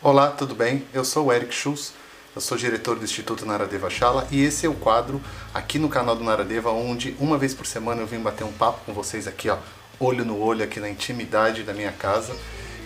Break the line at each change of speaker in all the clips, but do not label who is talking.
Olá, tudo bem? Eu sou o Eric Schultz, eu sou diretor do Instituto Naradeva Shala e esse é o quadro aqui no canal do Naradeva onde uma vez por semana eu vim bater um papo com vocês aqui, ó, olho no olho aqui na intimidade da minha casa.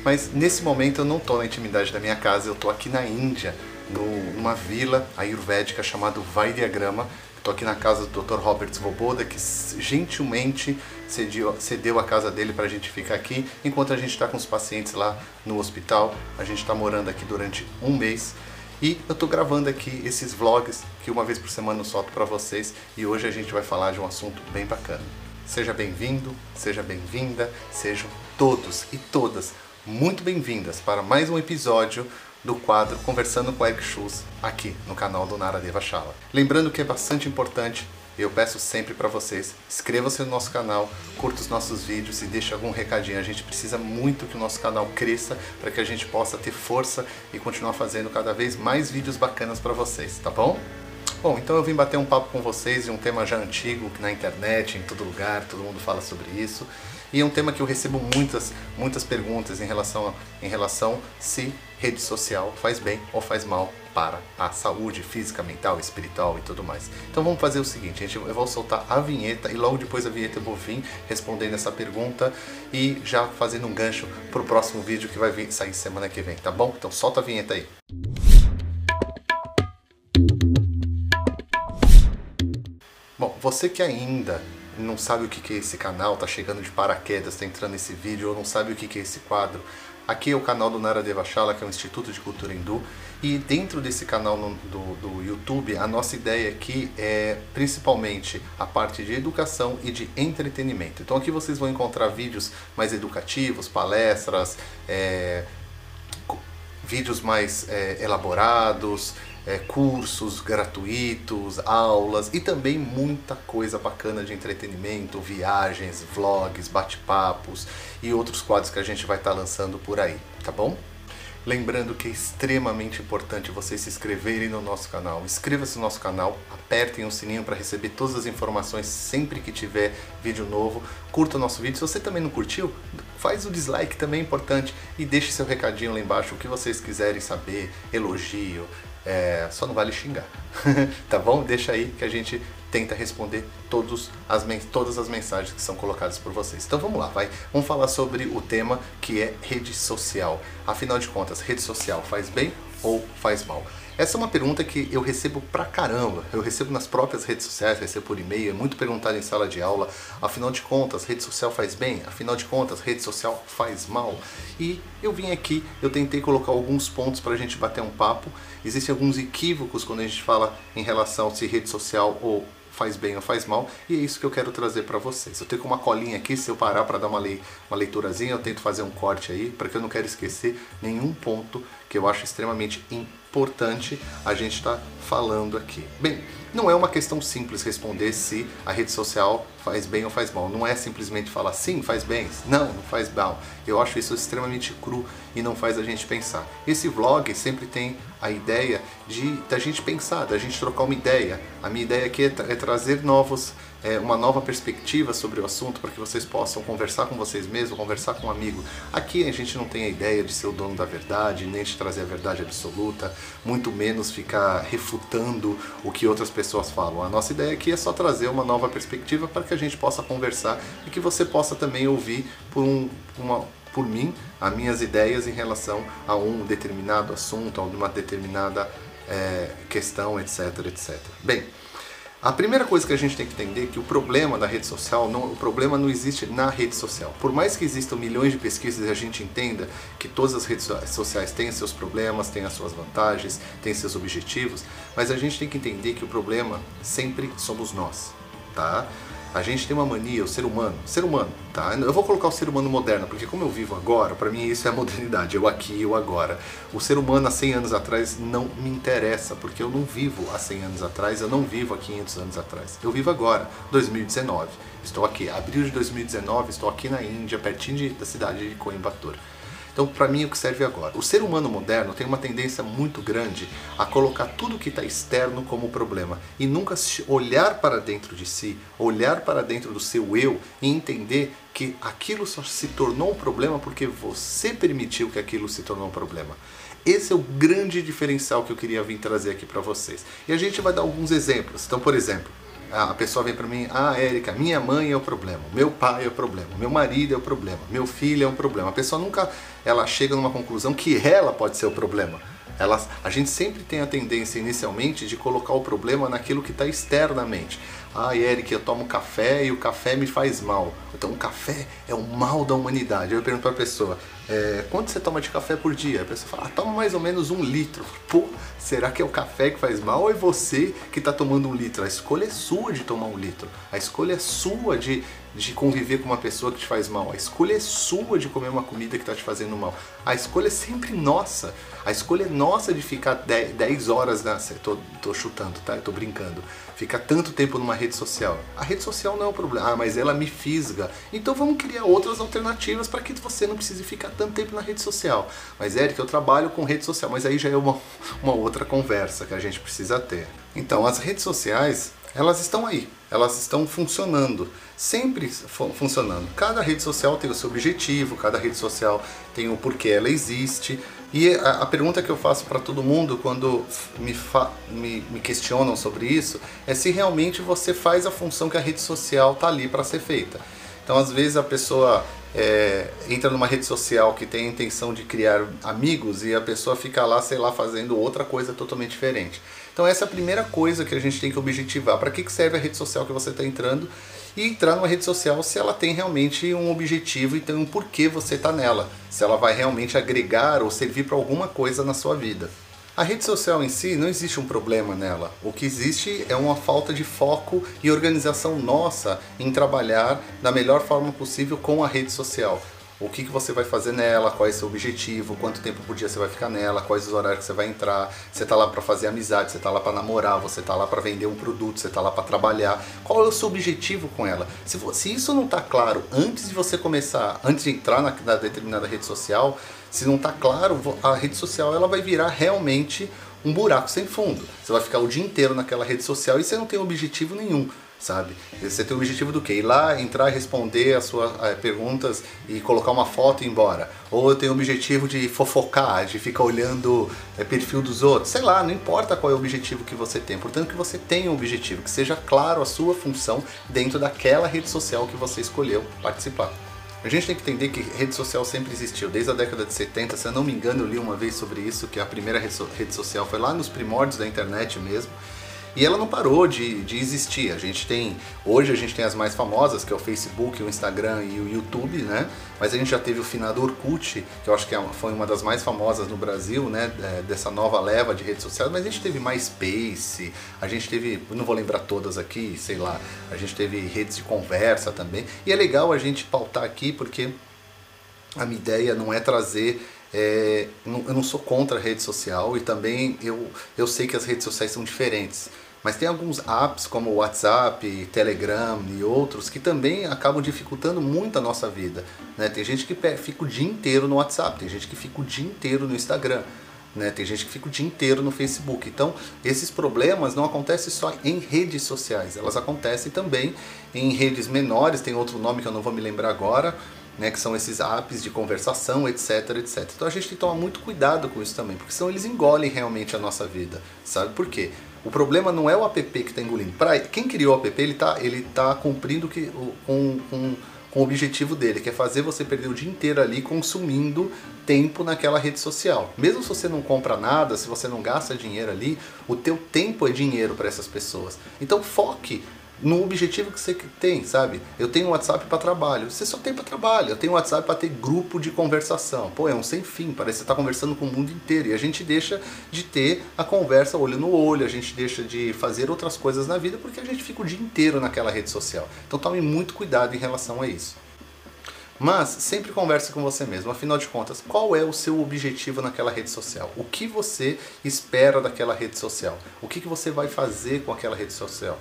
Mas nesse momento eu não estou na intimidade da minha casa, eu estou aqui na Índia, numa vila ayurvédica chamada Vaidiagrama. Estou aqui na casa do Dr. Robert Svoboda, que gentilmente cedeu, cedeu a casa dele para a gente ficar aqui, enquanto a gente está com os pacientes lá no hospital. A gente está morando aqui durante um mês. E eu estou gravando aqui esses vlogs que uma vez por semana eu solto para vocês e hoje a gente vai falar de um assunto bem bacana. Seja bem-vindo, seja bem-vinda, sejam todos e todas muito bem-vindas para mais um episódio do quadro Conversando com Eric Schultz aqui no canal do Nara Deva Shala. Lembrando que é bastante importante, eu peço sempre para vocês, inscreva-se no nosso canal, curta os nossos vídeos e deixe algum recadinho. A gente precisa muito que o nosso canal cresça para que a gente possa ter força e continuar fazendo cada vez mais vídeos bacanas para vocês, tá bom? Bom, então eu vim bater um papo com vocês de um tema já antigo, na internet, em todo lugar, todo mundo fala sobre isso. E é um tema que eu recebo muitas, muitas perguntas em relação, em relação se rede social faz bem ou faz mal para a saúde física, mental, espiritual e tudo mais. Então vamos fazer o seguinte, gente, eu vou soltar a vinheta e logo depois da vinheta eu vou vir respondendo essa pergunta e já fazendo um gancho para o próximo vídeo que vai vir, sair semana que vem, tá bom? Então solta a vinheta aí. Bom, você que ainda não sabe o que é esse canal, tá chegando de paraquedas, tá entrando nesse vídeo, ou não sabe o que é esse quadro, aqui é o canal do Nara Devachala, que é o Instituto de Cultura Hindu, e dentro desse canal no, do, do YouTube, a nossa ideia aqui é principalmente a parte de educação e de entretenimento. Então aqui vocês vão encontrar vídeos mais educativos, palestras, é, vídeos mais é, elaborados, é, cursos gratuitos, aulas e também muita coisa bacana de entretenimento, viagens, vlogs, bate-papos e outros quadros que a gente vai estar tá lançando por aí, tá bom? Lembrando que é extremamente importante vocês se inscreverem no nosso canal. Inscreva-se no nosso canal, apertem o sininho para receber todas as informações sempre que tiver vídeo novo. Curta o nosso vídeo. Se você também não curtiu, faz o dislike também é importante e deixe seu recadinho lá embaixo, o que vocês quiserem saber, elogio, é, só não vale xingar, tá bom? Deixa aí que a gente tenta responder todos as, todas as mensagens que são colocadas por vocês. Então vamos lá, vai. Vamos falar sobre o tema que é rede social. Afinal de contas, rede social faz bem ou faz mal? Essa é uma pergunta que eu recebo pra caramba. Eu recebo nas próprias redes sociais, recebo por e-mail, é muito perguntado em sala de aula. Afinal de contas, rede social faz bem? Afinal de contas, rede social faz mal? E eu vim aqui, eu tentei colocar alguns pontos pra gente bater um papo. Existem alguns equívocos quando a gente fala em relação se rede social ou faz bem ou faz mal, e é isso que eu quero trazer para vocês. Eu tenho uma colinha aqui, se eu parar para dar uma, lei, uma leiturazinha, eu tento fazer um corte aí, porque eu não quero esquecer nenhum ponto que eu acho extremamente importante a gente estar tá falando aqui. Bem, não é uma questão simples responder se a rede social faz bem ou faz mal. Não é simplesmente falar sim, faz bem, não, não faz mal. Eu acho isso extremamente cru e não faz a gente pensar. Esse vlog sempre tem a ideia de da gente pensar, da gente trocar uma ideia. A minha ideia aqui é, tra é trazer novos é, uma nova perspectiva sobre o assunto para que vocês possam conversar com vocês mesmos, conversar com um amigo. Aqui a gente não tem a ideia de ser o dono da verdade, nem de trazer a verdade absoluta, muito menos ficar refutando o que outras pessoas falam. A nossa ideia aqui é só trazer uma nova perspectiva para que a gente possa conversar e que você possa também ouvir por, um, uma, por mim as minhas ideias em relação a um determinado assunto, a uma determinada é, questão, etc, etc. Bem, a primeira coisa que a gente tem que entender é que o problema da rede social, não, o problema não existe na rede social. Por mais que existam milhões de pesquisas e a gente entenda que todas as redes sociais têm seus problemas, têm as suas vantagens, têm seus objetivos, mas a gente tem que entender que o problema sempre somos nós, tá? A gente tem uma mania, o ser humano, ser humano, tá? Eu vou colocar o ser humano moderno, porque como eu vivo agora, para mim isso é a modernidade, eu aqui, eu agora. O ser humano há 100 anos atrás não me interessa, porque eu não vivo há 100 anos atrás, eu não vivo há 500 anos atrás. Eu vivo agora, 2019. Estou aqui, abril de 2019, estou aqui na Índia, pertinho de, da cidade de Coimbatore. Então, para mim, o que serve agora? O ser humano moderno tem uma tendência muito grande a colocar tudo que está externo como problema e nunca olhar para dentro de si, olhar para dentro do seu eu e entender que aquilo só se tornou um problema porque você permitiu que aquilo se tornou um problema. Esse é o grande diferencial que eu queria vir trazer aqui para vocês. E a gente vai dar alguns exemplos. Então, por exemplo, a pessoa vem para mim, ah, Érica, minha mãe é o problema, meu pai é o problema, meu marido é o problema, meu filho é o problema. A pessoa nunca, ela chega numa conclusão que ela pode ser o problema. Ela, a gente sempre tem a tendência inicialmente de colocar o problema naquilo que está externamente. Ah, Eric, eu tomo café e o café me faz mal. Então o café é o mal da humanidade. Eu pergunto para a pessoa, é, quanto você toma de café por dia? A pessoa fala, ah, toma mais ou menos um litro. Pô, será que é o café que faz mal ou é você que está tomando um litro? A escolha é sua de tomar um litro. A escolha é sua de, de conviver com uma pessoa que te faz mal. A escolha é sua de comer uma comida que está te fazendo mal. A escolha é sempre nossa. A escolha é nossa de ficar 10 horas na. Tô, tô chutando, tá? Eu tô brincando. Ficar tanto tempo numa rede social. A rede social não é o problema. Ah, mas ela me fisga. Então vamos criar outras alternativas para que você não precise ficar tanto tempo na rede social. Mas, Eric, eu trabalho com rede social. Mas aí já é uma, uma outra conversa que a gente precisa ter. Então, as redes sociais, elas estão aí. Elas estão funcionando sempre funcionando. Cada rede social tem o seu objetivo, cada rede social tem o porquê ela existe. E a, a pergunta que eu faço para todo mundo quando me, me, me, questionam sobre isso é se realmente você faz a função que a rede social está ali para ser feita. Então, às vezes, a pessoa é, entra numa rede social que tem a intenção de criar amigos e a pessoa fica lá, sei lá, fazendo outra coisa totalmente diferente. Então, essa é a primeira coisa que a gente tem que objetivar. Para que serve a rede social que você está entrando? e entrar numa rede social se ela tem realmente um objetivo e tem um porquê você está nela, se ela vai realmente agregar ou servir para alguma coisa na sua vida. A rede social em si não existe um problema nela. O que existe é uma falta de foco e organização nossa em trabalhar da melhor forma possível com a rede social o que, que você vai fazer nela, qual é o seu objetivo, quanto tempo por dia você vai ficar nela, quais os horários que você vai entrar, você está lá para fazer amizade, você está lá para namorar, você está lá para vender um produto, você está lá para trabalhar. Qual é o seu objetivo com ela? Se, se isso não está claro antes de você começar, antes de entrar na, na determinada rede social, se não está claro, a rede social ela vai virar realmente um buraco sem fundo. Você vai ficar o dia inteiro naquela rede social e você não tem objetivo nenhum sabe? Você tem o objetivo do quê? Ir lá, entrar, responder as suas é, perguntas e colocar uma foto e ir embora. Ou eu tenho o objetivo de fofocar, de ficar olhando é, perfil dos outros. Sei lá, não importa qual é o objetivo que você tem. Portanto, que você tenha um objetivo, que seja claro a sua função dentro daquela rede social que você escolheu participar. A gente tem que entender que rede social sempre existiu, desde a década de 70, se eu não me engano, eu li uma vez sobre isso, que a primeira rede social foi lá nos primórdios da internet mesmo. E ela não parou de, de existir. A gente tem, hoje a gente tem as mais famosas, que é o Facebook, o Instagram e o YouTube, né? Mas a gente já teve o finado Orkut, que eu acho que é foi uma das mais famosas no Brasil, né? É, dessa nova leva de redes sociais. Mas a gente teve MySpace, a gente teve, não vou lembrar todas aqui, sei lá, a gente teve redes de conversa também. E é legal a gente pautar aqui porque a minha ideia não é trazer é, eu não sou contra a rede social e também eu, eu sei que as redes sociais são diferentes. Mas tem alguns apps como o WhatsApp, Telegram e outros que também acabam dificultando muito a nossa vida. Né? Tem gente que fica o dia inteiro no WhatsApp, tem gente que fica o dia inteiro no Instagram. Né? Tem gente que fica o dia inteiro no Facebook. Então, esses problemas não acontecem só em redes sociais, elas acontecem também em redes menores, tem outro nome que eu não vou me lembrar agora, né, que são esses apps de conversação, etc, etc. Então a gente tem que tomar muito cuidado com isso também, porque senão eles engolem realmente a nossa vida, sabe por quê? O problema não é o app que está engolindo. Pra, quem criou o app, ele está ele tá cumprindo que, com, com, com o objetivo dele, que é fazer você perder o dia inteiro ali consumindo tempo naquela rede social. Mesmo se você não compra nada, se você não gasta dinheiro ali, o teu tempo é dinheiro para essas pessoas. Então foque no objetivo que você tem, sabe? Eu tenho WhatsApp para trabalho. Você só tem para trabalho. Eu tenho WhatsApp para ter grupo de conversação. Pô, é um sem fim. Parece que você está conversando com o mundo inteiro. E a gente deixa de ter a conversa olho no olho. A gente deixa de fazer outras coisas na vida porque a gente fica o dia inteiro naquela rede social. Então tome muito cuidado em relação a isso. Mas sempre converse com você mesmo. Afinal de contas, qual é o seu objetivo naquela rede social? O que você espera daquela rede social? O que, que você vai fazer com aquela rede social?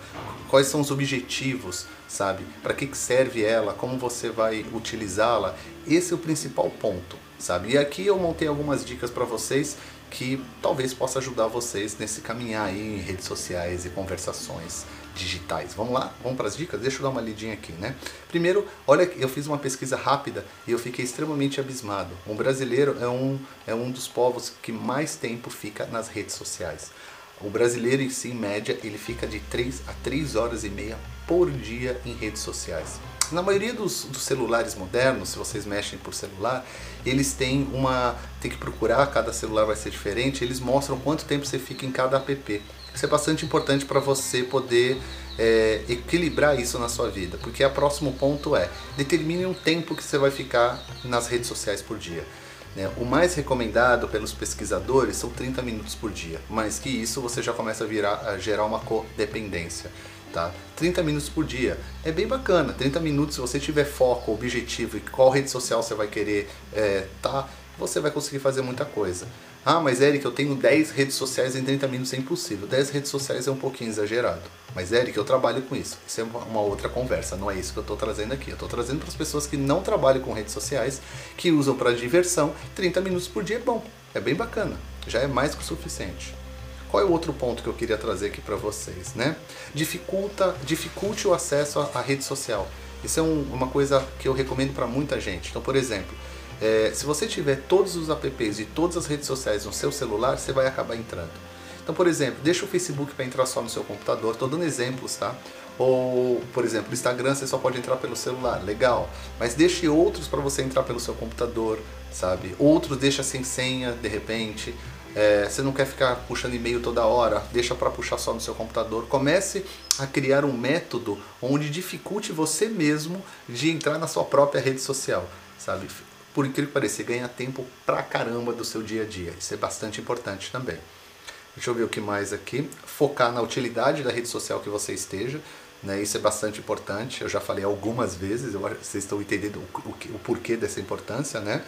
Quais são os objetivos, sabe? Para que, que serve ela? Como você vai utilizá-la? Esse é o principal ponto, sabe? E aqui eu montei algumas dicas para vocês que talvez possa ajudar vocês nesse caminhar aí em redes sociais e conversações digitais. Vamos lá? Vamos para as dicas? Deixa eu dar uma lidinha aqui, né? Primeiro, olha, eu fiz uma pesquisa rápida e eu fiquei extremamente abismado. O brasileiro é um, é um dos povos que mais tempo fica nas redes sociais. O brasileiro em si, em média, ele fica de 3 a 3 horas e meia por dia em redes sociais. Na maioria dos, dos, celulares modernos, se vocês mexem por celular, eles têm uma. tem que procurar, cada celular vai ser diferente, eles mostram quanto tempo você fica em cada app. Isso é bastante importante para você poder é, equilibrar isso na sua vida, porque o próximo ponto é determine um tempo que você vai ficar nas redes sociais por dia. Né? O mais recomendado pelos pesquisadores são 30 minutos por dia, mas que isso você já começa a, virar, a gerar uma codependência. Tá? 30 minutos por dia é bem bacana. 30 minutos, se você tiver foco, objetivo e qual rede social você vai querer é, tá, você vai conseguir fazer muita coisa. Ah, mas Eric, eu tenho 10 redes sociais em 30 minutos, é impossível. 10 redes sociais é um pouquinho exagerado. Mas Eric, eu trabalho com isso. Isso é uma outra conversa, não é isso que eu estou trazendo aqui. Eu estou trazendo para as pessoas que não trabalham com redes sociais, que usam para diversão, 30 minutos por dia é bom. É bem bacana. Já é mais que o suficiente. Qual é o outro ponto que eu queria trazer aqui para vocês, né? Dificulta, dificulte o acesso à, à rede social. Isso é um, uma coisa que eu recomendo para muita gente. Então, por exemplo, é, se você tiver todos os apps e todas as redes sociais no seu celular, você vai acabar entrando. Então, por exemplo, deixa o Facebook para entrar só no seu computador. Estou dando exemplos, tá? Ou, por exemplo, o Instagram você só pode entrar pelo celular, legal. Mas deixe outros para você entrar pelo seu computador, sabe? Outros deixa sem senha, de repente. É, você não quer ficar puxando e-mail toda hora, deixa para puxar só no seu computador. Comece a criar um método onde dificulte você mesmo de entrar na sua própria rede social, sabe? Por incrível que pareça, ganha tempo pra caramba do seu dia a dia. Isso é bastante importante também. Deixa eu ver o que mais aqui. Focar na utilidade da rede social que você esteja. Né? Isso é bastante importante. Eu já falei algumas vezes, eu, vocês estão entendendo o, o, o porquê dessa importância. Né?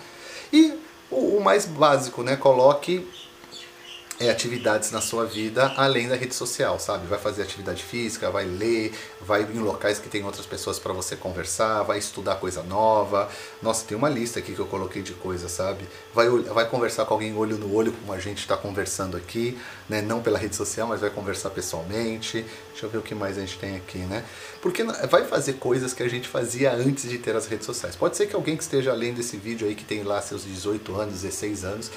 E o, o mais básico, né? coloque é, atividades na sua vida além da rede social, sabe? Vai fazer atividade física, vai ler, vai em locais que tem outras pessoas para você conversar, vai estudar coisa nova. Nossa, tem uma lista aqui que eu coloquei de coisas, sabe? Vai, vai conversar com alguém olho no olho, como a gente está conversando aqui, né? Não pela rede social, mas vai conversar pessoalmente. Deixa eu ver o que mais a gente tem aqui, né? Porque vai fazer coisas que a gente fazia antes de ter as redes sociais. Pode ser que alguém que esteja lendo esse vídeo aí, que tem lá seus 18 anos, 16 anos,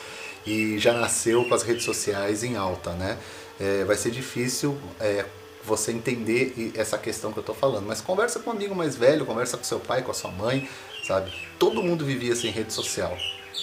e já nasceu com as redes sociais em alta, né? É, vai ser difícil é, você entender essa questão que eu estou falando, mas conversa com um amigo mais velho, conversa com seu pai, com a sua mãe, sabe? Todo mundo vivia sem rede social.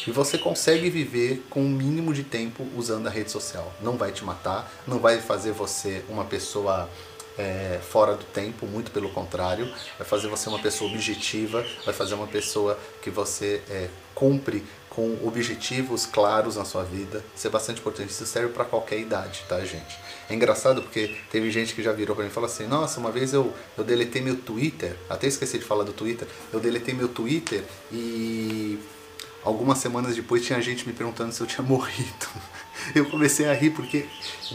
E você consegue viver com o um mínimo de tempo usando a rede social. Não vai te matar, não vai fazer você uma pessoa é, fora do tempo, muito pelo contrário, vai fazer você uma pessoa objetiva, vai fazer uma pessoa que você é, cumpre com objetivos claros na sua vida. Isso é bastante importante. Isso serve para qualquer idade, tá, gente? É engraçado porque teve gente que já virou para mim e falou assim: Nossa, uma vez eu, eu deletei meu Twitter, até esqueci de falar do Twitter. Eu deletei meu Twitter e algumas semanas depois tinha gente me perguntando se eu tinha morrido. Eu comecei a rir porque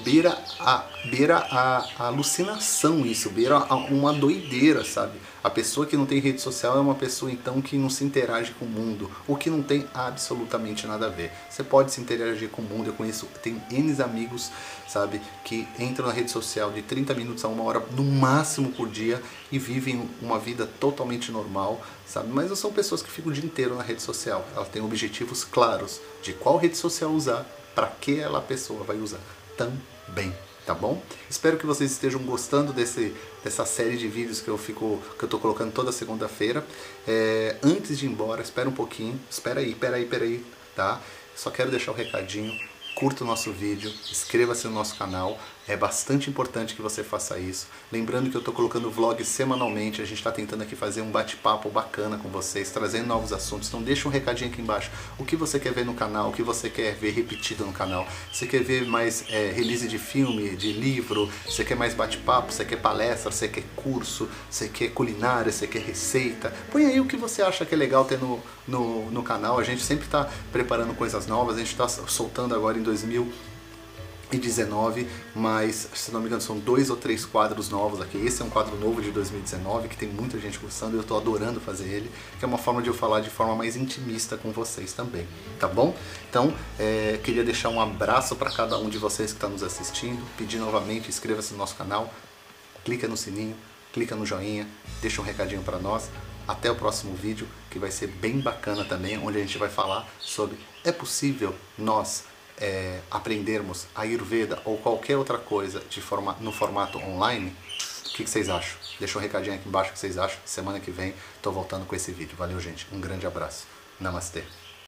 beira a, beira a, a alucinação isso, beira a, uma doideira, sabe? A pessoa que não tem rede social é uma pessoa então que não se interage com o mundo, o que não tem absolutamente nada a ver. Você pode se interagir com o mundo, eu conheço, tenho N amigos, sabe, que entram na rede social de 30 minutos a uma hora no máximo por dia e vivem uma vida totalmente normal, sabe? Mas não são pessoas que ficam o dia inteiro na rede social. Elas têm objetivos claros de qual rede social usar, para que ela pessoa vai usar também tá bom? Espero que vocês estejam gostando desse, dessa série de vídeos que eu fico que eu tô colocando toda segunda-feira. É, antes de ir embora, espera um pouquinho, espera aí, espera aí, espera aí, tá? Só quero deixar o um recadinho curta o nosso vídeo, inscreva-se no nosso canal, é bastante importante que você faça isso. Lembrando que eu estou colocando vlogs semanalmente, a gente está tentando aqui fazer um bate-papo bacana com vocês, trazendo novos assuntos. Então deixa um recadinho aqui embaixo, o que você quer ver no canal, o que você quer ver repetido no canal. Você quer ver mais é, release de filme, de livro, você quer mais bate-papo, você quer palestra, você quer curso, você quer culinária, você quer receita. Põe aí o que você acha que é legal ter no, no, no canal, a gente sempre está preparando coisas novas, a gente está soltando agora em 2019, mas se não me engano são dois ou três quadros novos aqui. Esse é um quadro novo de 2019 que tem muita gente gostando e eu estou adorando fazer ele, que é uma forma de eu falar de forma mais intimista com vocês também, tá bom? Então, é, queria deixar um abraço para cada um de vocês que está nos assistindo, pedir novamente, inscreva-se no nosso canal, clica no sininho, clica no joinha, deixa um recadinho para nós. Até o próximo vídeo, que vai ser bem bacana também, onde a gente vai falar sobre é possível nós é, aprendermos a Ayurveda ou qualquer outra coisa de forma, no formato online? O que, que vocês acham? Deixa um recadinho aqui embaixo o que vocês acham. Semana que vem estou voltando com esse vídeo. Valeu, gente. Um grande abraço. Namastê.